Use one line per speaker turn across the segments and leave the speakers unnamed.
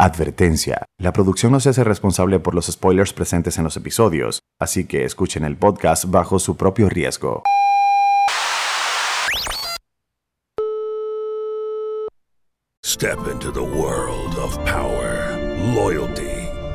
Advertencia. La producción no se hace responsable por los spoilers presentes en los episodios, así que escuchen el podcast bajo su propio riesgo.
Step into the world of power, loyalty,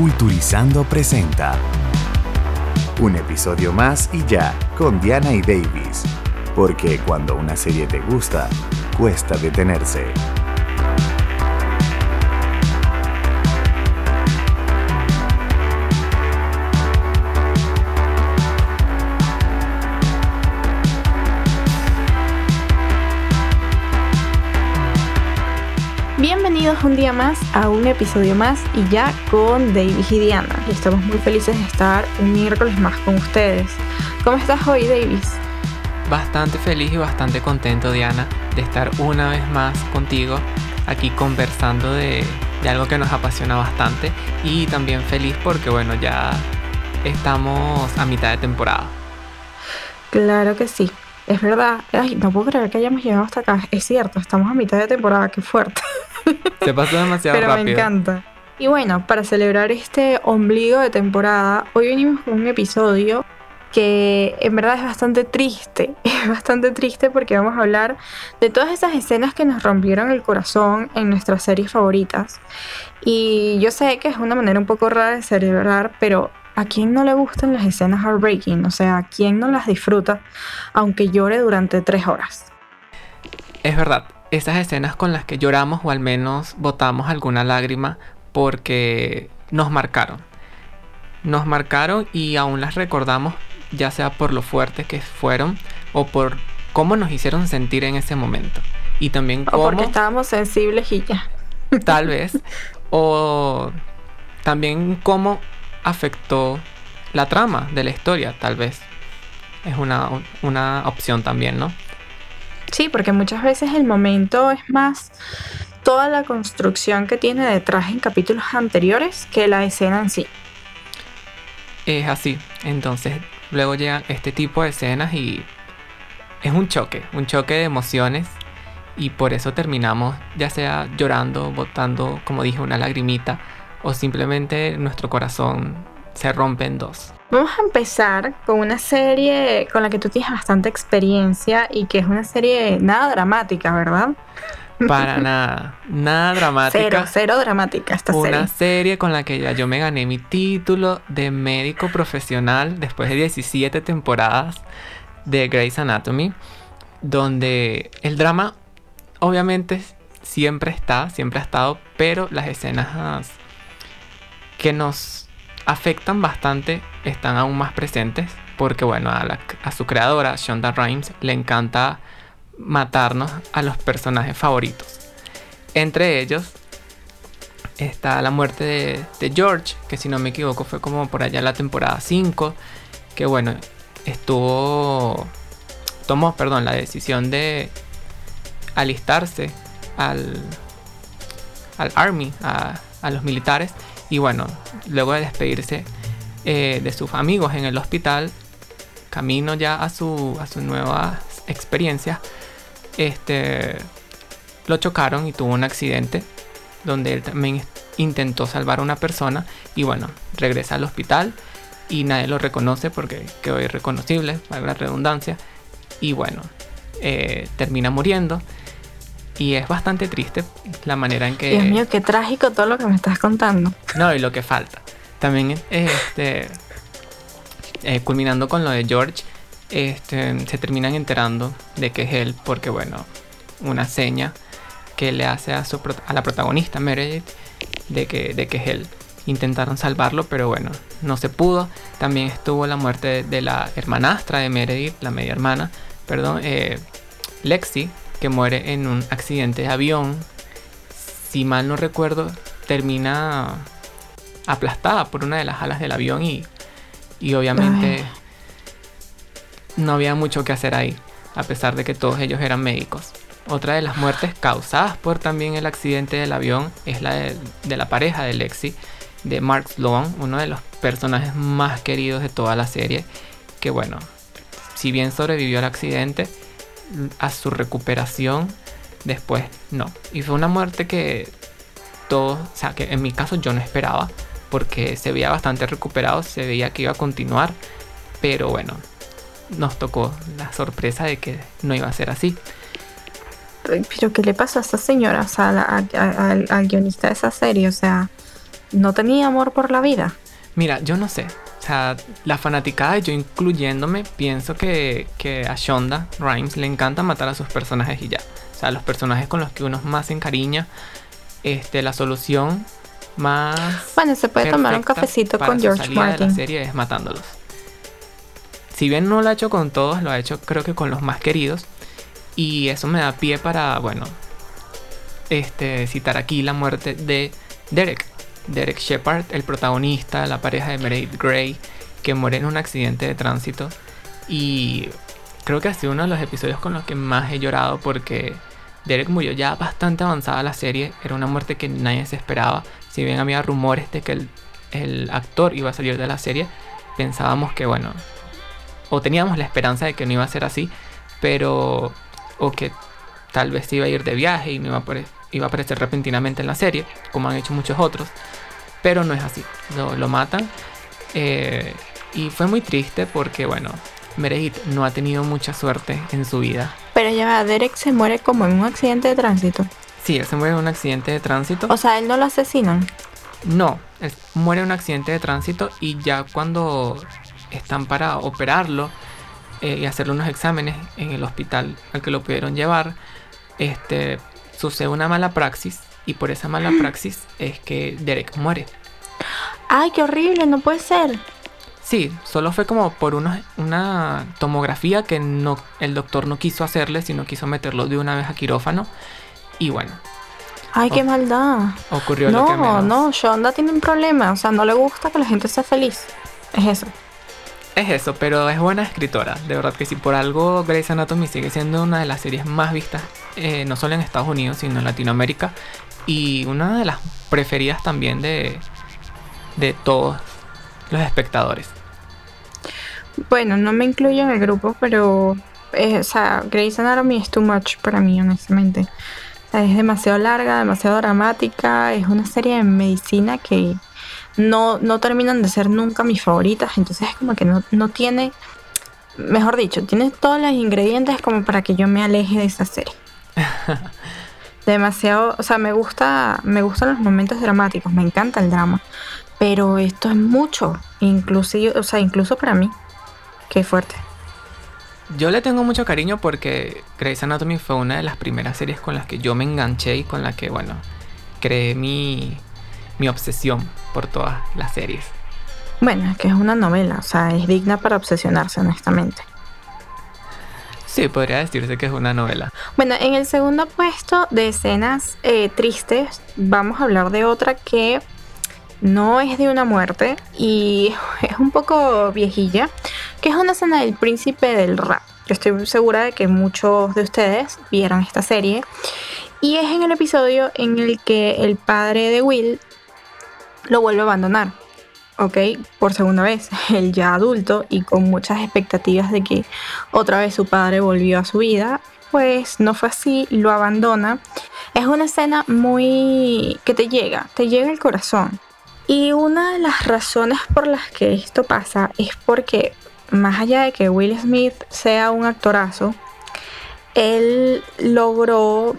Culturizando presenta un episodio más y ya con Diana y Davis, porque cuando una serie te gusta, cuesta detenerse.
Bienvenidos un día más a un episodio más y ya con Davis y Diana. Y estamos muy felices de estar un miércoles más con ustedes. ¿Cómo estás hoy, Davis?
Bastante feliz y bastante contento, Diana, de estar una vez más contigo aquí conversando de, de algo que nos apasiona bastante y también feliz porque, bueno, ya estamos a mitad de temporada.
Claro que sí. Es verdad. Ay, no puedo creer que hayamos llegado hasta acá. Es cierto, estamos a mitad de temporada. Qué fuerte.
Se pasó demasiado
Pero
rápido.
me encanta. Y bueno, para celebrar este ombligo de temporada, hoy venimos con un episodio que en verdad es bastante triste. Es bastante triste porque vamos a hablar de todas esas escenas que nos rompieron el corazón en nuestras series favoritas. Y yo sé que es una manera un poco rara de celebrar, pero ¿a quién no le gustan las escenas heartbreaking? O sea, ¿a quién no las disfruta aunque llore durante tres horas?
Es verdad, esas escenas con las que lloramos o al menos botamos alguna lágrima porque nos marcaron. Nos marcaron y aún las recordamos ya sea por lo fuertes que fueron o por cómo nos hicieron sentir en ese momento. Y también
O
cómo...
porque estábamos sensibles y ya.
tal vez, o también cómo afectó la trama de la historia, tal vez. Es una, una opción también, ¿no?
Sí, porque muchas veces el momento es más toda la construcción que tiene detrás en capítulos anteriores que la escena en sí.
Es así. Entonces, luego llegan este tipo de escenas y es un choque, un choque de emociones. Y por eso terminamos, ya sea llorando, botando, como dije, una lagrimita, o simplemente nuestro corazón se rompe en dos.
Vamos a empezar con una serie con la que tú tienes bastante experiencia y que es una serie nada dramática, ¿verdad?
Para nada, nada dramática.
Cero, cero dramática esta
Una
serie.
serie con la que ya yo me gané mi título de médico profesional después de 17 temporadas de Grey's Anatomy, donde el drama obviamente siempre está, siempre ha estado, pero las escenas que nos afectan bastante están aún más presentes, porque bueno, a, su creadora, Shonda Rhimes, le encanta matarnos a los personajes favoritos. Entre ellos está la muerte de, de George, que si no me equivoco fue como por allá la temporada 5, que bueno, estuvo, tomó, perdón, la decisión de alistarse al, al Army, a, a los militares, y bueno, luego de despedirse eh, de sus amigos en el hospital, camino ya a su, a su nueva experiencia, este, lo chocaron y tuvo un accidente donde él también intentó salvar a una persona y bueno, regresa al hospital y nadie lo reconoce porque quedó irreconocible, valga la redundancia, y bueno, eh, termina muriendo. Y es bastante triste la manera en que...
Dios mío, qué trágico todo lo que me estás contando.
No, y lo que falta. También, este, eh, culminando con lo de George, este, se terminan enterando de que es él, porque bueno, una seña que le hace a, su, a la protagonista Meredith de que, de que es él. Intentaron salvarlo, pero bueno, no se pudo. También estuvo la muerte de, la hermanastra de Meredith, la media hermana, perdón, eh, Lexi, que muere en un accidente de avión. Si mal no recuerdo, termina aplastada por una de las alas del avión y, y obviamente no había mucho que hacer ahí, a pesar de que todos ellos eran médicos. Otra de las muertes causadas por también el accidente del avión es la de, de la pareja de Lexi, de Mark Sloan, uno de los personajes más queridos de toda la serie, que bueno, si bien sobrevivió al accidente, a su recuperación después no. Y fue una muerte que todos, o sea, que en mi caso yo no esperaba, porque se veía bastante recuperado, se veía que iba a continuar, pero bueno, nos tocó la sorpresa de que no iba a ser así.
Pero ¿qué le pasó a esta señora? O sea, la- a- a- al, al guionista de esa serie, o sea, no tenía amor por la vida.
Mira, yo no sé. O sea, la fanaticada, yo incluyéndome, pienso que, que a Shonda Rhimes le encanta matar a sus personajes y ya. O sea, los personajes con los que uno más se encariña, este, la solución más.
Bueno, se puede tomar un cafecito
para
con George
salida de la
Martin.
serie es matándolos. Si bien no lo ha hecho con todos, lo ha hecho creo que con los más queridos. Y eso me da pie para, bueno, este, citar aquí la muerte de Derek. Derek Shepard, el protagonista, la pareja de Meredith Grey, que muere en un accidente de tránsito. Y creo que ha sido uno de los episodios con los que más he llorado porque Derek murió ya bastante avanzada la serie. Era una muerte que nadie se esperaba. Si bien había rumores de que el, el actor iba a salir de la serie, pensábamos que, bueno, o teníamos la esperanza de que no iba a ser así, pero, o que tal vez iba a ir de viaje y no iba a, apare- iba a aparecer repentinamente en la serie, como han hecho muchos otros, pero no es así, lo, lo matan. eh, y fue muy triste porque, bueno, Meredith no ha tenido mucha suerte en su vida.
Pero ya Derek se muere como en un accidente de tránsito.
Sí, él se muere en un accidente de tránsito.
O sea, él no lo asesinan.
No, él muere en un accidente de tránsito y ya cuando están para operarlo eh, y hacerle unos exámenes en el hospital al que lo pudieron llevar, este, sucede una mala praxis y por esa mala praxis es que Derek muere.
Ay, qué horrible, no puede ser.
Sí, solo fue como por unos- una tomografía que no, el doctor no quiso hacerle, sino quiso meterlo de una vez a quirófano. Y bueno,
Ay, qué maldad.
ocurrió lo que
No, no, Shonda tiene un problema. O sea, no le gusta que la gente sea feliz. Es eso.
Es eso, pero es buena escritora. De verdad que sí, por algo Grey's Anatomy sigue siendo una de las series más vistas, eh, no solo en Estados Unidos, sino en Latinoamérica. Y una de las preferidas también de, de todos los espectadores.
Bueno, no me incluyo en el grupo, pero. eh, o sea, Grey's Anatomy es too much para mí, honestamente. O sea, es demasiado larga, demasiado dramática. Es una serie de medicina que no, no terminan de ser nunca mis favoritas. Entonces es como que no, no tiene. Mejor dicho, tiene todos los ingredientes como para que yo me aleje de esa serie. Demasiado, o sea, me gusta, me gustan los momentos dramáticos, me encanta el drama, pero esto es mucho, inclusive, o sea, incluso para mí. Qué fuerte.
Yo le tengo mucho cariño porque Grey's Anatomy fue una de las primeras series con las que yo me enganché y con la que, bueno, creé mi, mi obsesión por todas las series.
Bueno, es que es una novela, o sea, es digna para obsesionarse, honestamente.
Sí, podría decirse que es una novela.
Bueno, en el segundo puesto de escenas eh, tristes, vamos a hablar de otra que no es de una muerte y es un poco viejilla, que es una escena del príncipe del rap. Yo estoy segura de que muchos de ustedes vieron esta serie. Y es en el episodio en el que el padre de Will lo vuelve a abandonar. ¿ok? Por segunda vez, él ya adulto y con muchas expectativas de que otra vez su padre volvió a su vida, pues no fue así, lo abandona Es una escena muy que te llega, te llega el corazón. Y una de las razones por las que esto pasa es porque más allá de que Will Smith sea un actorazo, él logró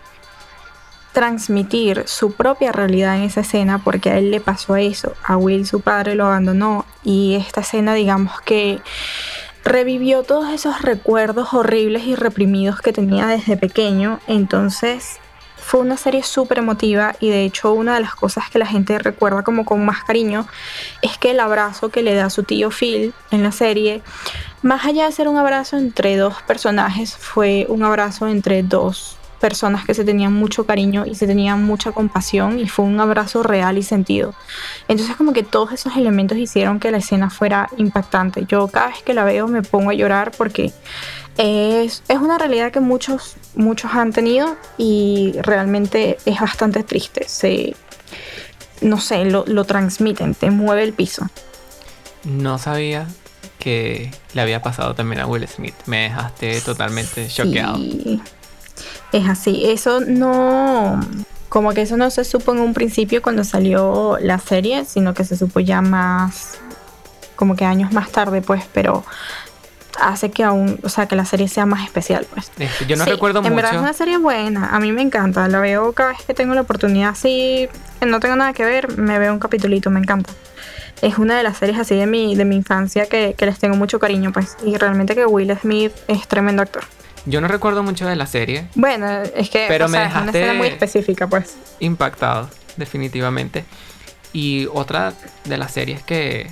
transmitir su propia realidad en esa escena porque a él le pasó eso. A Will su padre lo abandonó y esta escena digamos que revivió todos esos recuerdos horribles y reprimidos que tenía desde pequeño. Entonces fue una serie súper emotiva y de hecho una de las cosas que la gente recuerda como con más cariño es que el abrazo que le da su tío Phil en la serie, más allá de ser un abrazo entre dos personajes, fue un abrazo entre dos personas que se tenían mucho cariño y se tenían mucha compasión y fue un abrazo real y sentido. Entonces como que todos esos elementos hicieron que la escena fuera impactante. Yo cada vez que la veo me pongo a llorar porque es, es una realidad que muchos, muchos han tenido y realmente es bastante triste. Se, no sé, lo, lo transmiten, te mueve el piso.
No sabía que le había pasado también a Will Smith. Me dejaste totalmente choqueado.
Sí, es así. Eso no. Como que eso no se supo en un principio cuando salió la serie, sino que se supo ya más. Como que años más tarde, pues, pero hace que aún, o sea, que la serie sea más especial, pues.
Yo no
Sí,
recuerdo
en
mucho.
verdad es una serie buena, a mí me encanta, la veo cada vez que tengo la oportunidad, así, que no tengo nada que ver, me veo un capitulito, me encanta. Es una de las series así de mi, de mi infancia que, que les tengo mucho cariño, pues, y realmente que Will Smith es tremendo actor.
Yo no recuerdo mucho de la serie.
Bueno, es que
Pero
o
me
sea, es una
dejaste-
escena muy específica, pues.
impactado, definitivamente. Y otra de las series que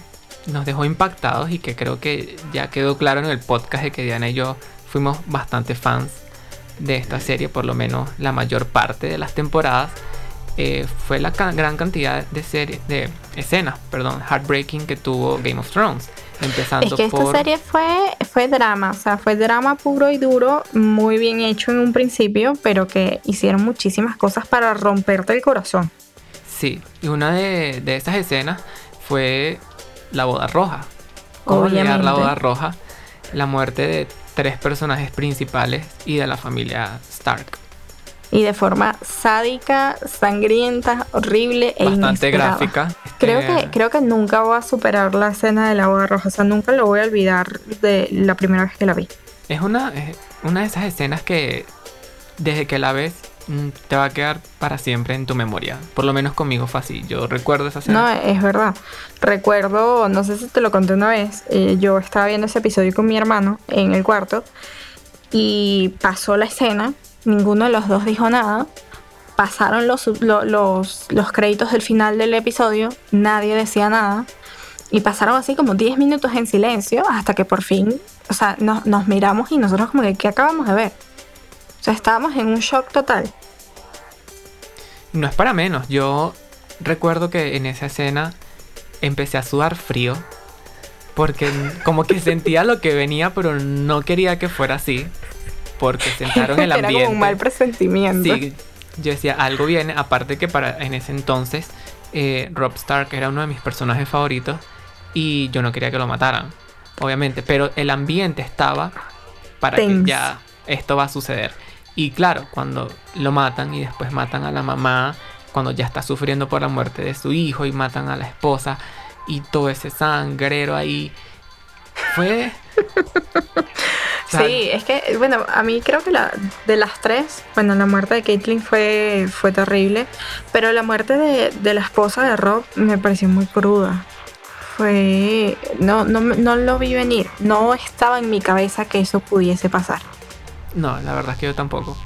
nos dejó impactados y que creo que ya quedó claro en el podcast de que Diana y yo fuimos bastante fans de esta serie, por lo menos la mayor parte de las temporadas, eh, fue la ca- gran cantidad de series, de escenas, perdón, heartbreaking que tuvo Game of Thrones. Empezando
Es que esta
por
serie fue, fue drama, o sea, fue drama puro y duro, muy bien hecho en un principio, pero que hicieron muchísimas cosas para romperte el corazón.
Sí, y una de, de esas escenas fue la boda roja. ¿Cómo olvidar la boda roja? La muerte de tres personajes principales y de la familia Stark.
Y de forma sádica, sangrienta, horrible e
Bastante
inesperada.
gráfica.
Creo
Eh,
que, creo que nunca voy a superar la escena de la boda roja, o sea, nunca lo voy a olvidar de la primera vez que la vi.
Es una, es una de esas escenas que desde que la ves mm, te va a quedar para siempre en tu memoria. Por lo menos conmigo fue así. Yo recuerdo esa escena.
No, es verdad. Recuerdo, no sé si te lo conté una vez, eh, yo estaba viendo ese episodio con mi hermano en el cuarto y pasó la escena, ninguno de los dos dijo nada, pasaron los, lo- los, los créditos del final del episodio, nadie decía nada y pasaron así como 10 minutos en silencio hasta que por fin, o sea, nos, nos miramos y nosotros como que, ¿qué acabamos de ver? O sea, estábamos en un shock total.
No es para menos. Yo recuerdo que en esa escena empecé a sudar frío. Porque como que sentía lo que venía, pero no quería que fuera así. Porque sentaron el
Era
ambiente.
como un mal presentimiento.
Sí, yo decía, algo viene. Aparte que para en ese entonces, eh, Rob Stark era uno de mis personajes favoritos. Y yo no quería que lo mataran. Obviamente. Pero el ambiente estaba para que ya esto va a suceder. Y claro, cuando lo matan y después matan a la mamá, cuando ya está sufriendo por la muerte de su hijo y matan a la esposa y todo ese sangrero ahí, fue...
Sí, es que, bueno, a mí creo que la, de las tres, bueno, la muerte de Caitlyn fue, fue terrible, pero la muerte de, de la esposa de Rob me pareció muy cruda. Fue. No, no, me- no lo vi venir. No estaba en mi cabeza que eso pudiese pasar.
No, la verdad es que yo tampoco.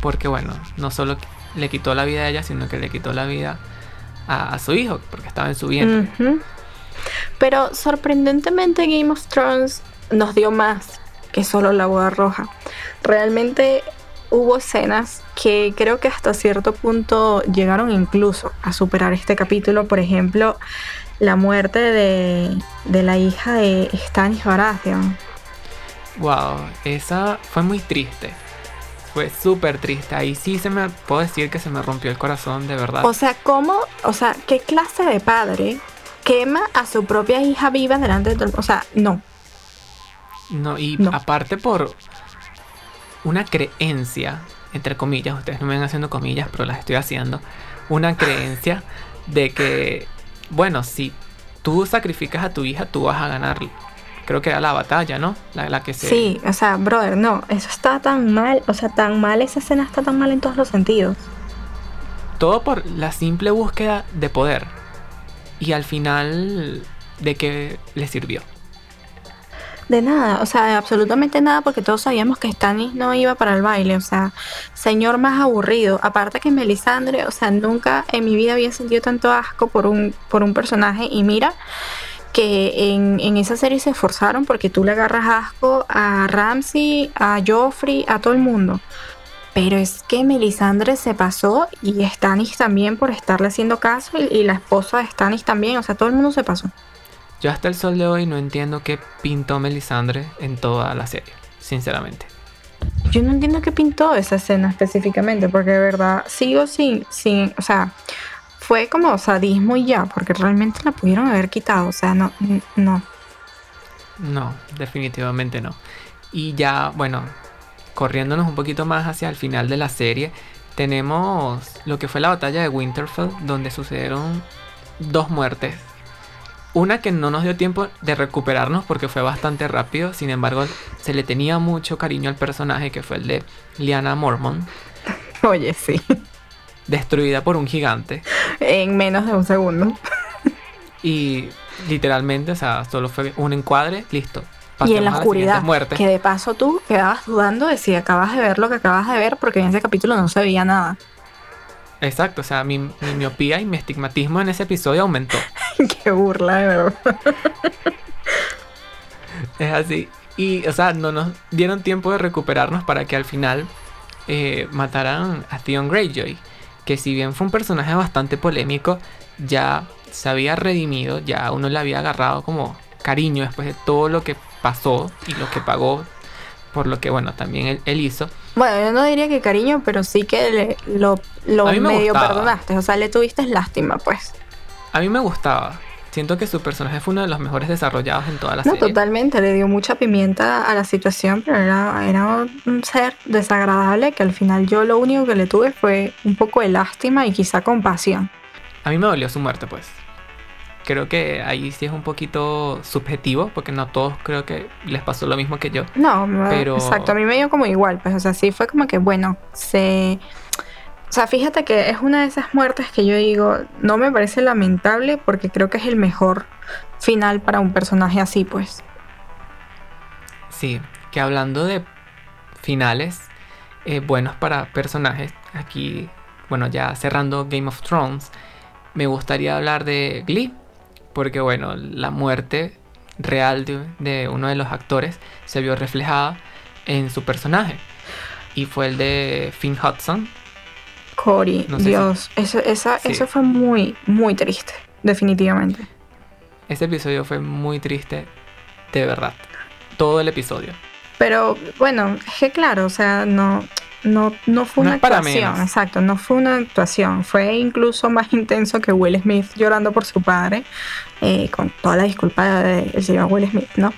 Porque bueno, no solo le quitó la vida a ella, sino que le quitó la vida a, a su hijo, porque estaba en su vientre.
Pero sorprendentemente Game of Thrones nos dio más que solo la boda roja. Realmente hubo escenas que creo que hasta cierto punto llegaron incluso a superar este capítulo. Por ejemplo, la muerte de, de la hija de Stannis Baratheon.
Wow, esa fue muy triste. Fue súper triste. Ahí sí se me puedo decir que se me rompió el corazón, de verdad.
O sea, ¿cómo? O sea, ¿qué clase de padre quema a su propia hija viva delante de todo el- O sea, no.
No, y
No.
aparte por una creencia entre comillas, ustedes no me ven haciendo comillas, pero las estoy haciendo, una creencia de que, bueno, si tú sacrificas a tu hija, tú vas a ganar. Creo que era la batalla, ¿no? La, la que se...
Sí, o sea, brother, no, eso está tan mal, o sea, tan mal, esa escena está tan mal en todos los sentidos.
Todo por la simple búsqueda de poder. Y al final, ¿de qué le sirvió?
De nada, o sea, de absolutamente nada, porque todos sabíamos que Stannis no iba para el baile, o sea, señor más aburrido. Aparte que Melisandre, o sea, nunca en mi vida había sentido tanto asco por un, por un personaje, y mira que en, en esa serie se esforzaron porque tú le agarras asco a Ramsey, a Joffrey, a todo el mundo. Pero es que Melisandre se pasó y Stannis también por estarle haciendo caso y, y la esposa de Stannis también, o sea, todo el mundo se pasó.
Yo hasta el sol de hoy no entiendo qué pintó Melisandre en toda la serie, sinceramente.
Yo no entiendo qué pintó esa escena específicamente, porque de verdad sigo sin, sin, o sea, fue como sadismo y ya, porque realmente la pudieron haber quitado, o sea, no, no.
No, definitivamente no. Y ya, bueno, corriéndonos un poquito más hacia el final de la serie, tenemos lo que fue la batalla de Winterfell, donde sucedieron dos muertes. Una que no nos dio tiempo de recuperarnos porque fue bastante rápido, sin embargo, se le tenía mucho cariño al personaje que fue el de Lyanna Mormont,
Oye, sí,
destruida por un gigante.
en menos de un segundo.
Y literalmente, o sea, solo fue un encuadre, listo.
y en la
Pasemos
oscuridad,
muertes.
que de paso tú quedabas dudando de si acabas de ver lo que acabas de ver, porque en ese capítulo no se veía nada.
Exacto, o sea, mi, mi miopía y mi estigmatismo en ese episodio aumentó.
Qué burla, de verdad.
Es así. Y, o sea, no nos dieron tiempo de recuperarnos para que al final eh, mataran a Theon Greyjoy. Que si bien fue un personaje bastante polémico, ya se había redimido, ya uno le había agarrado como cariño después de todo lo que pasó y lo que pagó por lo que, bueno, también él, él hizo.
Bueno, yo no diría que cariño, pero sí que le- lo,
me
medio
gustaba.
perdonaste. O sea, le tuviste lástima, pues.
A mí me gustaba. Siento que su personaje fue uno de los mejores desarrollados en toda la
No,
serie.
totalmente, le dio mucha pimienta a la situación, pero era, era un ser desagradable que al final yo lo único que le tuve fue un poco de lástima y quizá compasión.
A mí me dolió su muerte, pues. Creo que ahí sí es un poquito subjetivo, porque no todos creo que les pasó lo mismo que yo.
No,
Pero-
exacto, a mí me dio como igual, pues, o sea, sí fue como que, bueno, se... O sea, fíjate que es una de esas muertes que yo digo, no me parece lamentable porque creo que es el mejor final para un personaje así, pues.
Sí, que hablando de finales eh, buenos para personajes, aquí, bueno, ya cerrando Game of Thrones, me gustaría hablar de Glee, porque bueno, la muerte real de, de uno de los actores se vio reflejada en su personaje, y fue el de Finn Hudson.
Cory,
No sé si-
Dios, eso, esa,
Sí.
eso fue muy, muy triste, definitivamente.
Ese episodio fue muy triste, de verdad. Todo el episodio.
Pero bueno, es que claro, o sea, no, no, no fue una actuación, exacto, no fue una actuación, fue incluso más intenso que Will Smith llorando por su padre, eh, con toda la disculpa del señor Will Smith, ¿no?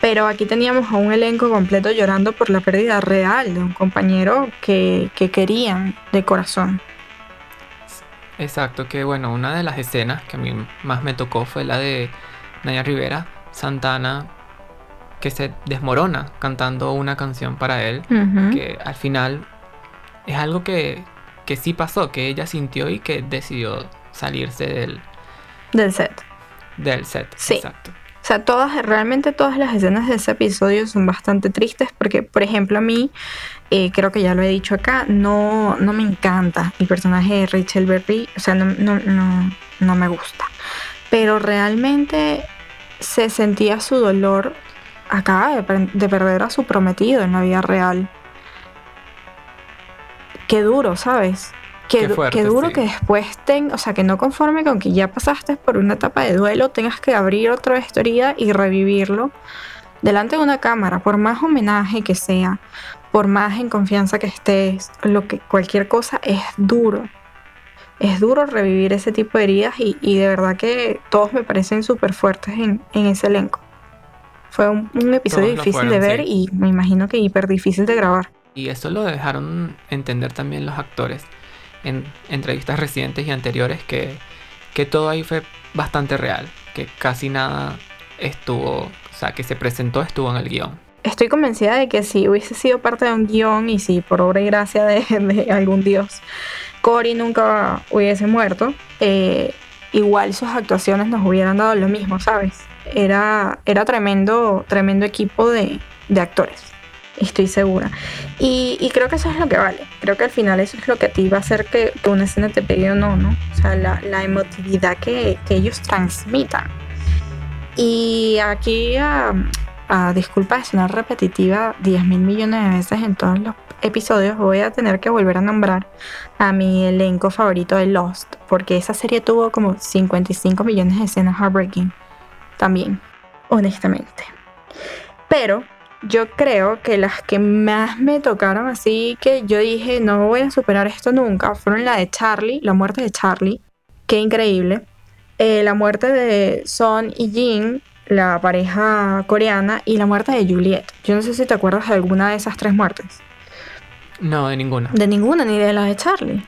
Pero aquí teníamos a un elenco completo llorando por la pérdida real de un compañero que, que querían de corazón.
Exacto, que bueno, una de las escenas que a mí más me tocó fue la de Naya Rivera, Santana, que se desmorona cantando una canción para él, que al final es algo que, que sí pasó, que ella sintió y que decidió salirse del,
Del set.
del set.
Sí.
Exacto.
O sea, todas, realmente todas las escenas de ese episodio son bastante tristes porque, por ejemplo, a mí, eh, creo que ya lo he dicho acá, no, no me encanta el personaje de Rachel Berry, o sea, no, no, no, no me gusta. Pero realmente se sentía su dolor, acaba de, per- de perder a su prometido en la vida real. Qué duro, ¿sabes?
Fuerte,
qué duro
sí.
que después, ten, o sea, que no conforme con que ya pasaste por una etapa de duelo, tengas que abrir otra herida y revivirlo delante de una cámara, por más homenaje que sea, por más en confianza que estés, lo que cualquier cosa es duro. Es duro revivir ese tipo de heridas y, y de verdad que todos me parecen súper fuertes en, en ese elenco. Fue un, un episodio
Todos
difícil de ver
sí.
y me imagino que hiper difícil de grabar.
Y eso lo dejaron entender también los actores en entrevistas recientes y anteriores que, que todo ahí fue bastante real, que casi nada estuvo, o sea, que se presentó estuvo en el guion.
Estoy convencida de que si hubiese sido parte de un guion y si por obra y gracia de, algún dios Cory nunca hubiese muerto, eh, igual sus actuaciones nos hubieran dado lo mismo, ¿sabes? Era, era tremendo, tremendo equipo de, de actores. Estoy segura. Y, creo que eso es lo que vale. Creo que al final eso es lo que a ti va a hacer que, que una escena te pegue o no, ¿no? O sea, la, emotividad que, ellos transmitan. Y aquí, a disculpa de sonar repetitiva 10 mil millones de veces en todos los episodios, voy a tener que volver a nombrar a mi elenco favorito de Lost, porque esa serie tuvo como 55 millones de escenas heartbreaking. También, honestamente. Pero yo creo que las que más me tocaron así que yo dije no voy a superar esto nunca fueron la de Charlie, la muerte de Charlie. Qué increíble. Eh, la muerte de Son y Jin, la pareja coreana, y la muerte de Juliet. Yo no sé si te acuerdas de alguna de esas tres muertes.
No, de ninguna.
De ninguna, ni de la de Charlie.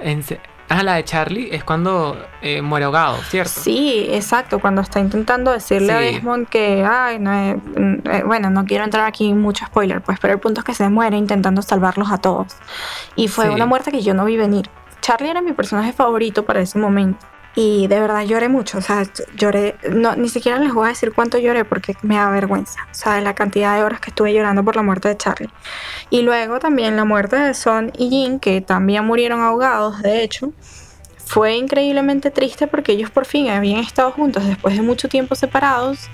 En se- ah, la de Charlie es cuando eh, muere ahogado, ¿cierto?
Sí, exacto, cuando está intentando decirle a. Desmond que, ay, no, eh, mm, eh, bueno, no quiero entrar aquí en mucho spoiler, pues, pero el punto es que se muere intentando salvarlos a todos. Y fue
Sí.
una muerte que yo no vi venir. Charlie era mi personaje favorito para ese momento. Y de verdad lloré mucho, o sea, lloré, no, ni siquiera les voy a decir cuánto lloré porque me da vergüenza, o sea, de la cantidad de horas que estuve llorando por la muerte de Charlie. Y luego también la muerte de Son y Jin, que también murieron ahogados, de hecho, fue increíblemente triste porque ellos por fin habían estado juntos después de mucho tiempo separados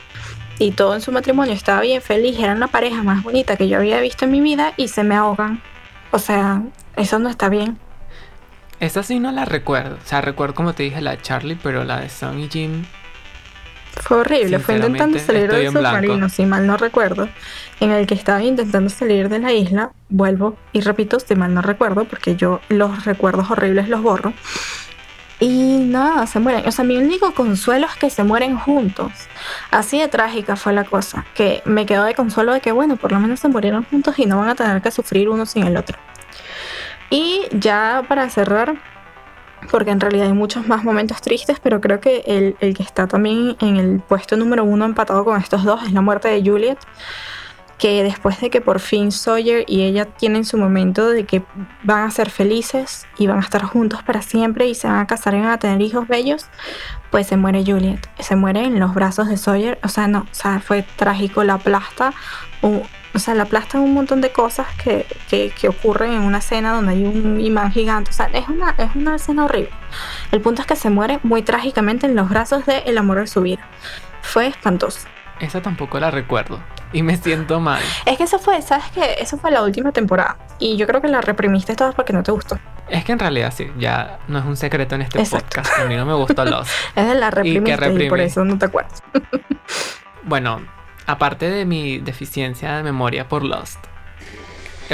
y todo en su matrimonio estaba bien feliz, eran la pareja más bonita que yo había visto en mi vida y se me ahogan. O sea, eso no está bien.
Esa sí no la recuerdo. O sea, recuerdo como te dije la de Charlie, pero la de Son y Jim.
Fue horrible, fue intentando salir del
blanco.
submarino, si mal no recuerdo, en el que estaba intentando salir de la isla, vuelvo y repito, si mal no recuerdo, porque yo los recuerdos horribles los borro. Y nada, se mueren. O sea, mi único consuelo es que se mueren juntos. Así de trágica fue la cosa, que me quedó de consuelo de que, bueno, por lo menos se murieron juntos y no van a tener que sufrir uno sin el otro. Y ya para cerrar, porque en realidad hay muchos más momentos tristes, pero creo que el, el que está también en el puesto número uno empatado con estos dos es la muerte de Juliet, que después de que por fin Sawyer y ella tienen su momento de que van a ser felices y van a estar juntos para siempre y se van a casar y van a tener hijos bellos, pues se muere Juliet, se muere en los brazos de Sawyer, o sea, no, o sea, fue trágico, la aplasta, o, o sea, la aplastan un montón de cosas que, que, que ocurren en una escena donde hay un imán gigante, o sea, es una, es una escena horrible. El punto es que se muere muy trágicamente en los brazos del amor de su vida. Fue espantoso.
Esa tampoco la recuerdo. Y me siento mal.
Es que eso fue, ¿sabes qué? Eso fue la última temporada. Y yo creo que la reprimiste todas porque no te gustó.
Es que en realidad sí, ya no es un secreto en este
Exacto.
podcast. A mí no me gustó Lost.
Es de la reprimiste y, por eso no te acuerdas.
Bueno, aparte de mi deficiencia de memoria por Lost,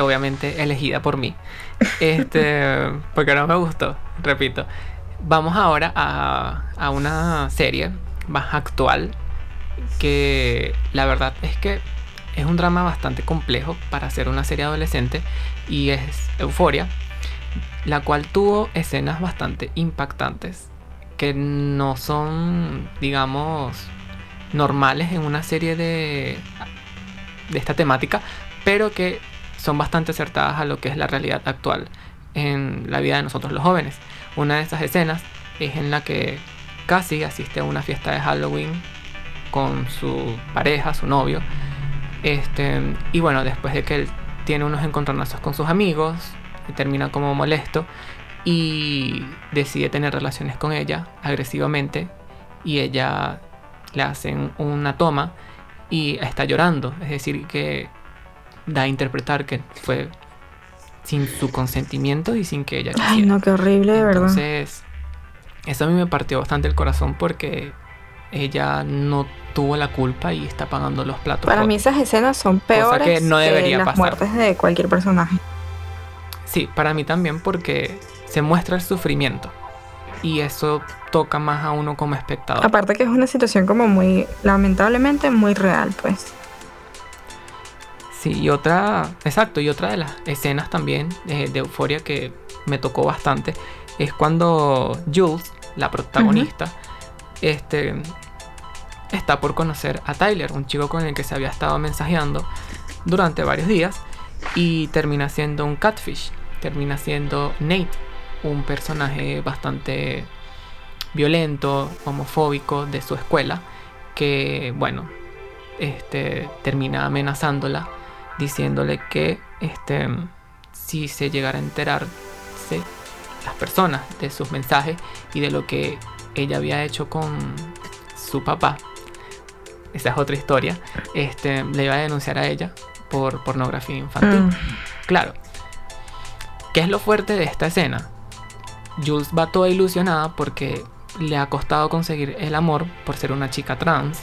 obviamente elegida por mí, este, porque no me gustó, repito. Vamos ahora a, a una serie más actual que la verdad es que es un drama bastante complejo para ser una serie adolescente y es Euforia, la cual tuvo escenas bastante impactantes que no son, digamos, normales en una serie de, de esta temática, pero que son bastante acertadas a lo que es la realidad actual en la vida de nosotros los jóvenes. Una de esas escenas es en la que Cassie asiste a una fiesta de Halloween con su pareja, su novio. Este, y bueno, después de que él tiene unos encontronazos con sus amigos, termina como molesto y decide tener relaciones con ella agresivamente y ella le hacen una toma y está llorando, es decir, que da a interpretar que fue sin su consentimiento y sin que ella
Ay,
quisiera.
no, qué horrible, de verdad.
Entonces, eso a mí me partió bastante el corazón porque ella no tuvo la culpa y está pagando los platos.
Para
rotos.
mí esas escenas son peores
que no debería
las
pasar.
muertes de cualquier personaje.
Sí, para mí también porque se muestra el sufrimiento y eso toca más a uno como espectador.
Aparte que es una situación como muy, lamentablemente, muy real, pues.
Sí, y otra, exacto, y otra de las escenas también eh, de Euforia que me tocó bastante es cuando Jules, la protagonista, este, está por conocer a Tyler, un chico con el que se había estado mensajeando durante varios días y termina siendo un catfish, termina siendo Nate, un personaje bastante violento, homofóbico de su escuela, que bueno, este, termina amenazándola, diciéndole que este, si se llegara a enterarse las personas de sus mensajes y de lo que ella había hecho con su papá, esa es otra historia, este, le iba a denunciar a ella por pornografía infantil.
Mm.
Claro. ¿Qué es lo fuerte de esta escena? Jules va toda ilusionada porque le ha costado conseguir el amor por ser una chica trans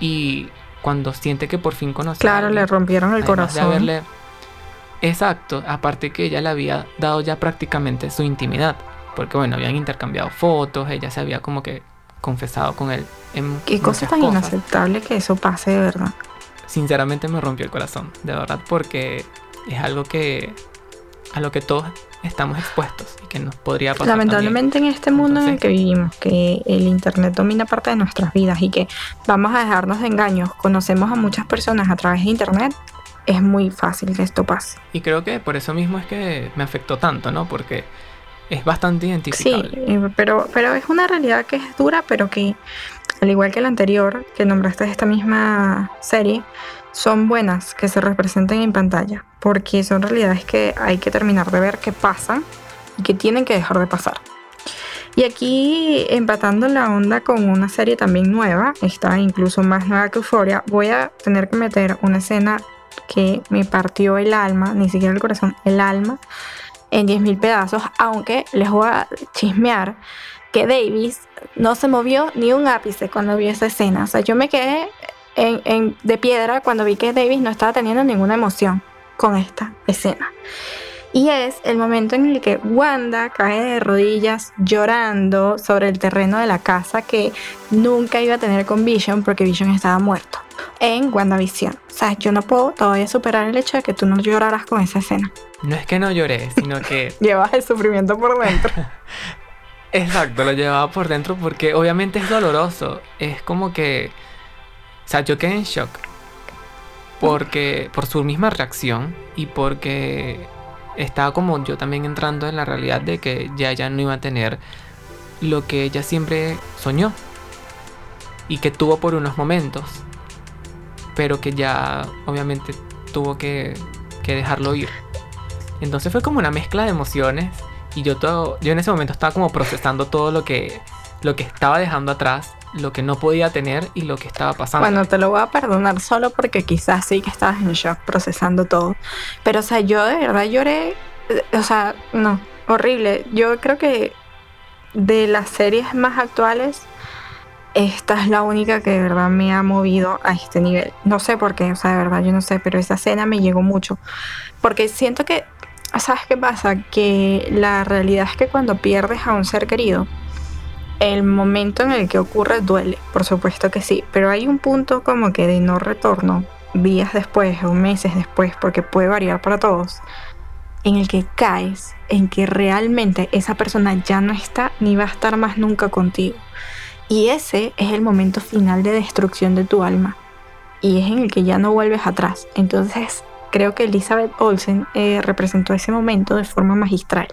y cuando siente que por fin conoce a
Claro, le rompieron el
además de
corazón.
haberle- Exacto, aparte que ella le había dado ya prácticamente su intimidad, porque bueno, habían intercambiado fotos, ella se había como que confesado con él en
Qué cosa tan
cosas.
inaceptable que eso pase de verdad.
Sinceramente me rompió el corazón, de verdad, porque es algo que a lo que todos estamos expuestos y que nos podría pasar. también.
Lamentablemente en este mundo en el que vivimos, que el internet domina parte de nuestras vidas y que vamos a dejarnos de engaños, conocemos a muchas personas a través de internet, es muy fácil que esto pase.
Y creo que por eso mismo es que me afectó tanto, ¿no? Porque es bastante
Sí,
identificable.
eh, pero, pero es una realidad que es dura, pero que al igual que la anterior, que nombraste esta misma serie, son buenas que se representen en pantalla, porque son realidades que hay que terminar de ver que pasan y que tienen que dejar de pasar. Y aquí, empatando la onda con una serie también nueva, está incluso más nueva que Euphoria, voy a tener que meter una escena que me partió el alma, ni siquiera el corazón, el alma, en 10.000 pedazos, aunque les voy a chismear que Davis no se movió ni un ápice cuando vio esa escena. O sea, yo me quedé en- en- de piedra cuando vi que Davis no estaba teniendo ninguna emoción con esta escena. Y es el momento en el que Wanda cae de rodillas llorando sobre el terreno de la casa que nunca iba a tener con Vision porque Vision estaba muerto en WandaVision. O sea, yo no puedo todavía superar el hecho de que tú no lloraras con esa escena.
No es que no lloré, sino que
Llevas el sufrimiento por dentro.
Exacto, lo llevaba por dentro porque obviamente es doloroso. Es como que. O sea, yo quedé en shock. Porque. Por su misma reacción. Y porque. Estaba como yo también entrando en la realidad de que ya ella no iba a tener lo que ella siempre soñó. Y que tuvo por unos momentos. Pero que ya obviamente tuvo que, que dejarlo ir. Entonces fue como una mezcla de emociones. Y yo todo, yo en ese momento estaba como procesando todo lo que, lo que estaba dejando atrás, lo que no podía tener y lo que estaba pasando.
Bueno, te lo voy a perdonar solo porque quizás sí que estabas en shock procesando todo. Pero, o sea, yo de verdad lloré. eh, O sea, no, horrible. Yo creo que de las series más actuales, esta es la única que de verdad me ha movido a este nivel. No sé por qué, o sea, de verdad yo no sé, pero esa escena me llegó mucho. Porque siento que, ¿sabes qué pasa? Que la realidad es que cuando pierdes a un ser querido, el momento en el que ocurre duele, por supuesto que sí, pero hay un punto como que de no retorno, días después o meses después, porque puede variar para todos, en el que caes, en que realmente esa persona ya no está ni va a estar más nunca contigo. Y ese es el momento final de destrucción de tu alma. Y es en el que ya no vuelves atrás. Entonces creo que Elizabeth Olsen eh, representó ese momento de forma magistral.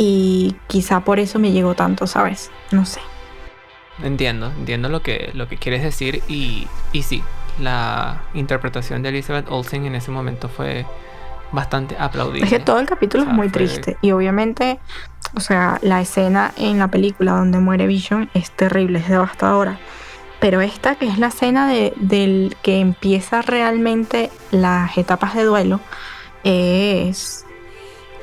Y quizá por eso me llegó tanto, ¿sabes? No sé.
Entiendo, entiendo lo que, lo que quieres decir y, y sí, la interpretación de Elizabeth Olsen en ese momento fue bastante aplaudible.
Es que todo el capítulo
O sea,
es muy
fue-
triste. Y obviamente, o sea, la escena en la película donde muere Vision es terrible, es devastadora. Pero esta, que es la escena de, del que empieza realmente las etapas de duelo, es,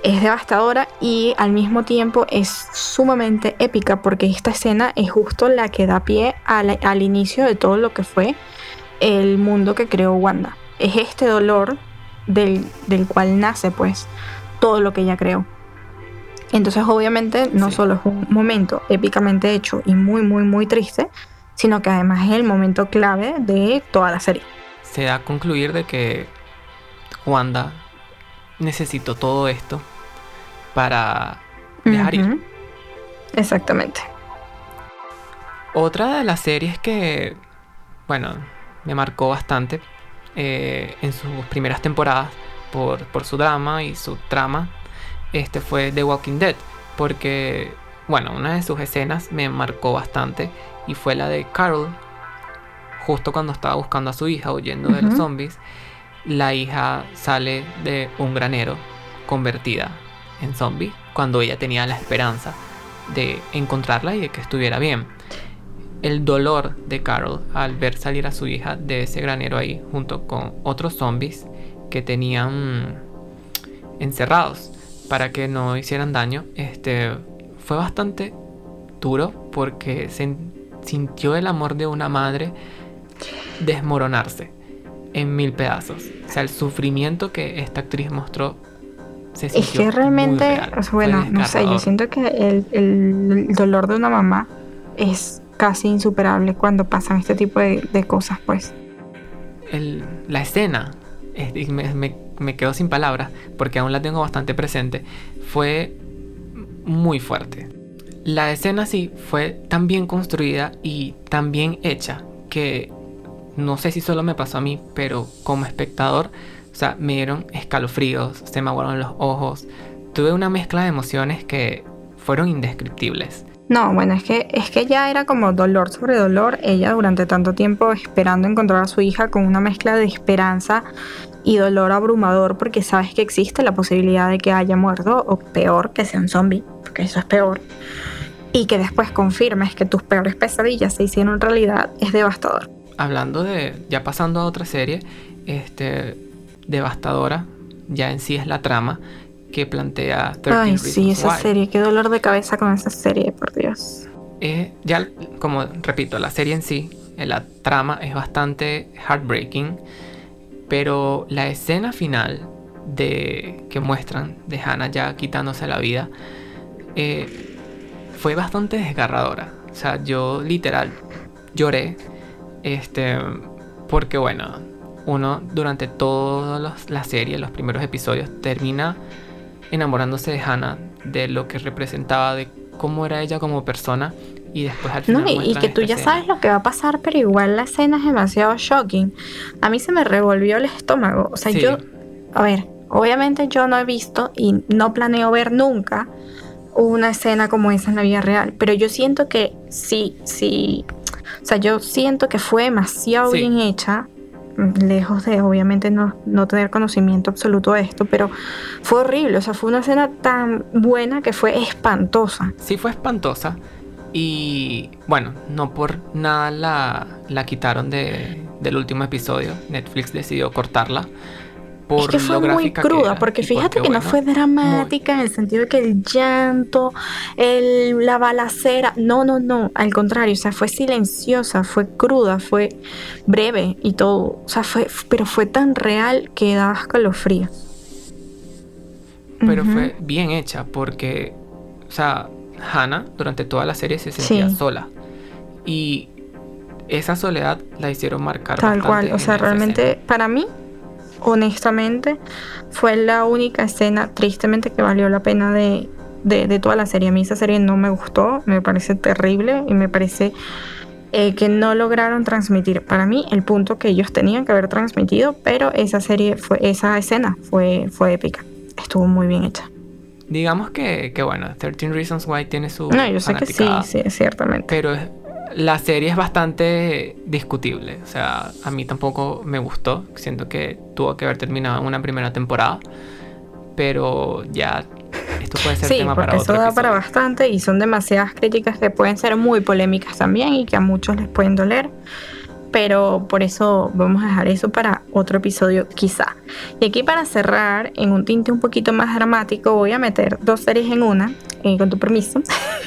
es devastadora y al mismo tiempo es sumamente épica porque esta escena es justo la que da pie al inicio de todo lo que fue el mundo que creó Wanda. Es este dolor del, del cual nace pues todo lo que ella creó. Entonces obviamente no
Sí.
solo es un momento épicamente hecho y muy muy muy triste, sino que además es el momento clave de toda la serie.
se da a concluir de que Wanda necesitó todo esto para dejar ir.
Exactamente.
Otra de las series que, bueno, me marcó bastante eh, en sus primeras temporadas por, por su drama y su trama, este fue The Walking Dead, porque, bueno, una de sus escenas me marcó bastante y fue la de Carol, justo cuando estaba buscando a su hija huyendo de los zombies, la hija sale de un granero convertida en zombie cuando ella tenía la esperanza de encontrarla y de que estuviera bien. El dolor de Carol al ver salir a su hija de ese granero ahí junto con otros zombies que tenían encerrados para que no hicieran daño, este fue bastante duro porque se sintió el amor de una madre desmoronarse en mil pedazos. O sea, el sufrimiento que esta actriz mostró se
Es que realmente, o sea, bueno, no sé, yo siento que el, el dolor de una mamá es casi insuperable cuando pasan este tipo de, de cosas, pues.
el- la escena, es- me- me quedo sin palabras porque aún la tengo bastante presente, fue muy fuerte. La escena sí fue tan bien construida y tan bien hecha que no sé si solo me pasó a mí, pero como espectador, o sea, me dieron escalofríos, se me aguaron los ojos, tuve una mezcla de emociones que fueron indescriptibles.
No, bueno, es que, es que ya era como dolor sobre dolor. Ella durante tanto tiempo esperando encontrar a su hija con una mezcla de esperanza y dolor abrumador porque sabes que existe la posibilidad de que haya muerto o peor, que sea un zombie, porque eso es peor. Y que después confirmes que tus peores pesadillas se hicieron realidad es devastador.
hablando de, ya pasando a otra serie, este, devastadora, ya en sí es la trama que plantea 13
Ay,
Reasons
sí, esa
Why.
serie, qué dolor de cabeza con esa serie, por Dios.
Eh, ya, como repito, la serie en sí, eh, la trama es bastante heartbreaking, pero la escena final de que muestran de Hannah ya quitándose la vida eh, fue bastante desgarradora. O sea, yo literal lloré, este, porque bueno, uno durante toda la serie, los primeros episodios, termina enamorándose de Hannah, de lo que representaba, de cómo era ella como persona, y después al final
No, y, y que tú ya
escena.
sabes lo que va a pasar, pero igual la escena es demasiado shocking. A mí se me revolvió el estómago. O sea,
Sí.
yo, a ver, obviamente yo no he visto y no planeo ver nunca una escena como esa en la vida real, pero yo siento que sí, sí. O sea, yo siento que fue demasiado
Sí.
bien hecha. Lejos de, obviamente, no, no tener conocimiento absoluto de esto, pero fue horrible. O sea, fue una escena tan buena que fue espantosa.
Sí fue espantosa. Y bueno, no por nada la, la quitaron de, del último episodio. Netflix decidió cortarla. Por
es que fue
lo
muy cruda,
era
porque fíjate que no fue dramática en el sentido de que el llanto, el, la balacera, no, no, no, al contrario, o sea, fue silenciosa, fue cruda, fue breve y todo, o sea, fue, pero fue tan real que daba escalofrío.
Pero fue bien hecha porque, o sea, Hannah durante toda la serie se sentía
Sí.
sola. Y esa soledad la hicieron marcar.
Tal cual, o sea, realmente
escena.
para mí, honestamente, fue la única escena, tristemente, que valió la pena de, de, de toda la serie. A mí esa serie no me gustó, me parece terrible y me parece eh, que no lograron transmitir para mí el punto que ellos tenían que haber transmitido, pero esa serie, fue esa escena fue, fue épica. Estuvo muy bien hecha.
Digamos que, que bueno, 13 Reasons Why tiene su.
No, yo sé que sí, sí, ciertamente.
Pero es- la serie es bastante discutible. O sea, a mí tampoco me gustó. Siento que tuvo que haber terminado en una primera temporada. Pero ya, esto puede ser
Sí,
tema
porque
para
eso
otro
da para bastante y son demasiadas críticas que pueden ser muy polémicas también y que a muchos les pueden doler. Pero por eso vamos a dejar eso para otro episodio quizá. Y aquí para cerrar, en un tinte un poquito más dramático, voy a meter dos series en una, eh, con tu permiso.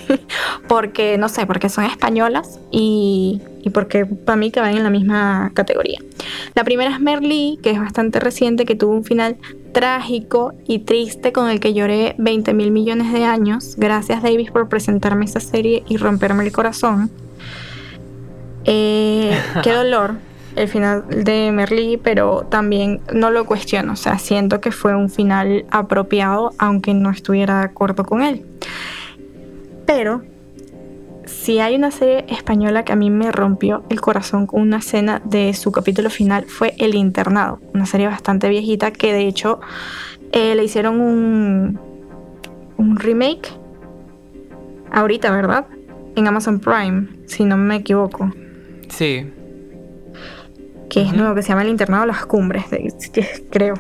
porque, no sé, porque son españolas y, y porque para mí van en la misma categoría. La primera es Merlí, que es bastante reciente, que tuvo un final trágico y triste con el que lloré 20 mil millones de años. Gracias Davis por presentarme esa serie y romperme el corazón. Eh, qué dolor el final de Merlí, pero también no lo cuestiono. O sea, siento que fue un final apropiado, aunque no estuviera de acuerdo con él. Pero si hay una serie española que a mí me rompió el corazón con una escena de su capítulo final fue El Internado, una serie bastante viejita que de hecho eh, le hicieron un, un remake ahorita, ¿verdad? En Amazon Prime, si no me equivoco,
Sí,
que es nuevo, que se llama El Internado las Cumbres, de- creo.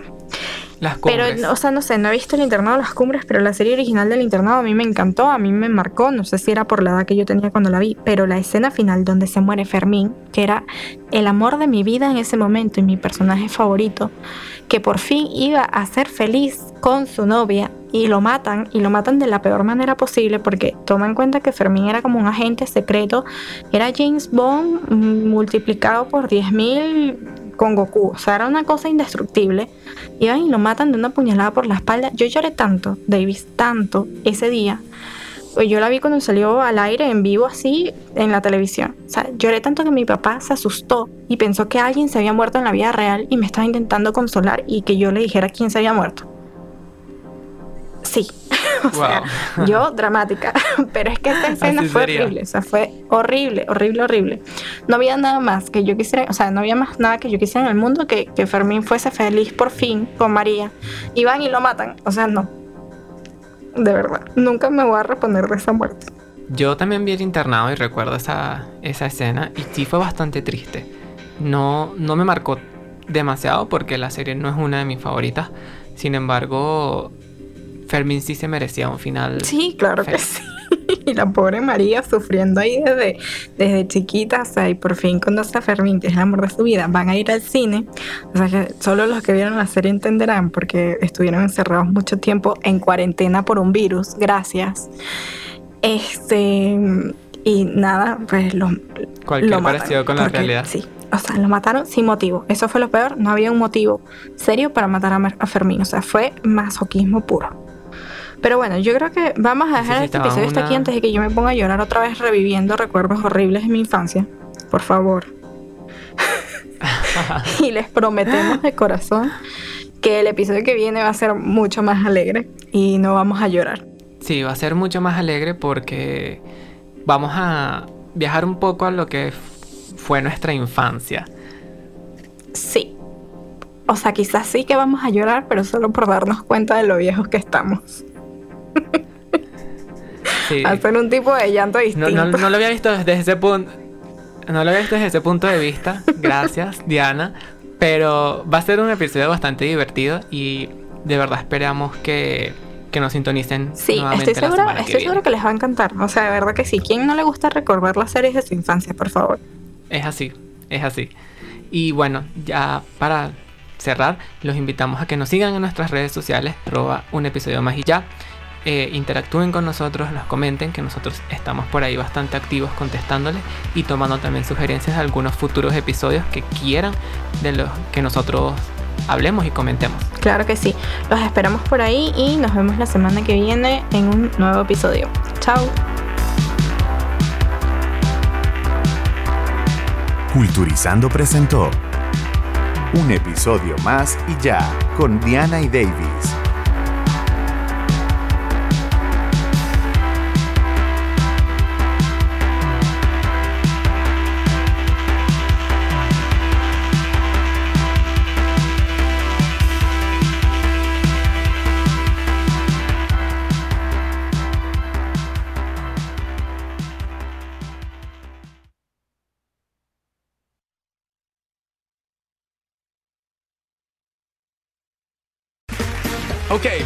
las cumbres.
Pero, o sea, no sé, no he visto el internado de las cumbres, pero la serie original del internado a mí me encantó, a mí me marcó, no sé si era por la edad que yo tenía cuando la vi, pero la escena final donde se muere Fermín, que era el amor de mi vida en ese momento y mi personaje favorito, que por fin iba a ser feliz con su novia y lo matan, y lo matan de la peor manera posible porque toma en cuenta que Fermín era como un agente secreto, era James Bond mm, multiplicado por 10.000 con Goku, o sea, era una cosa indestructible. Iban y lo matan de una puñalada por la espalda. Yo lloré tanto, Davis, tanto ese día. Pues Yo la vi cuando salió al aire en vivo así en la televisión. O sea, lloré tanto que mi papá se asustó y pensó que alguien se había muerto en la vida real y me estaba intentando consolar y que yo le dijera quién se había muerto. Sí. o sea,
Wow.
yo dramática. Pero es que esta escena
Así
fue
sería.
horrible. O sea, fue horrible, horrible, horrible. No había nada más que yo quisiera, o sea, no había más nada que yo quisiera en el mundo que, que Fermín fuese feliz por fin con María. Y van y lo matan. O sea, no. De verdad. Nunca me voy a reponer de esa muerte.
Yo también vi el internado y recuerdo esa, esa escena y sí fue bastante triste. No, no me marcó demasiado porque la serie no es una de mis favoritas. Sin embargo, Fermín sí se merecía un final.
Sí, claro que sí. Y la pobre María sufriendo ahí desde, desde chiquita, o sea, y por fin conoce a Fermín, que es el amor de su vida, van a ir al cine. O sea que solo los que vieron la serie entenderán, porque estuvieron encerrados mucho tiempo en cuarentena por un virus, gracias. Este, y nada, pues lo,
Cualquier
lo
parecido con la
porque-
realidad.
Sí, o sea, lo mataron sin motivo. Eso fue lo peor, no había un motivo serio para matar a Fermín, o sea, fue masoquismo puro. Pero bueno, yo creo que vamos a dejar este episodio hasta aquí antes de que yo me ponga a llorar otra vez reviviendo recuerdos horribles de mi infancia. Por favor. y les prometemos de corazón que el episodio que viene va a ser mucho más alegre y no vamos a llorar.
Sí, va a ser mucho más alegre porque vamos a viajar un poco a lo que fue nuestra infancia.
Sí. O sea, quizás sí que vamos a llorar, pero solo por darnos cuenta de lo viejos que estamos.
Sí.
Hacer un tipo de llanto distinto.
no, no lo había visto desde ese punto. No lo había visto desde ese punto de vista. Gracias, Diana. Pero va a ser un episodio bastante divertido y de verdad esperamos que, que nos sintonicen
Sí, estoy
la
segura,
que
estoy
viene.
segura que les va a encantar. O sea, de verdad que sí. ¿Quién no le gusta recordar las series de su infancia, por favor?
Es así, es así. Y bueno, ya para cerrar, los invitamos a que nos sigan en nuestras redes sociales, arroba un episodio más y ya. Eh, interactúen con nosotros, nos comenten que nosotros estamos por ahí bastante activos contestándoles y tomando también sugerencias de algunos futuros episodios que quieran de los que nosotros hablemos y comentemos.
Claro que sí. Los esperamos por ahí y nos vemos la semana que viene en un nuevo episodio. Chao.
Culturizando presentó un episodio más y ya con Diana y Davis.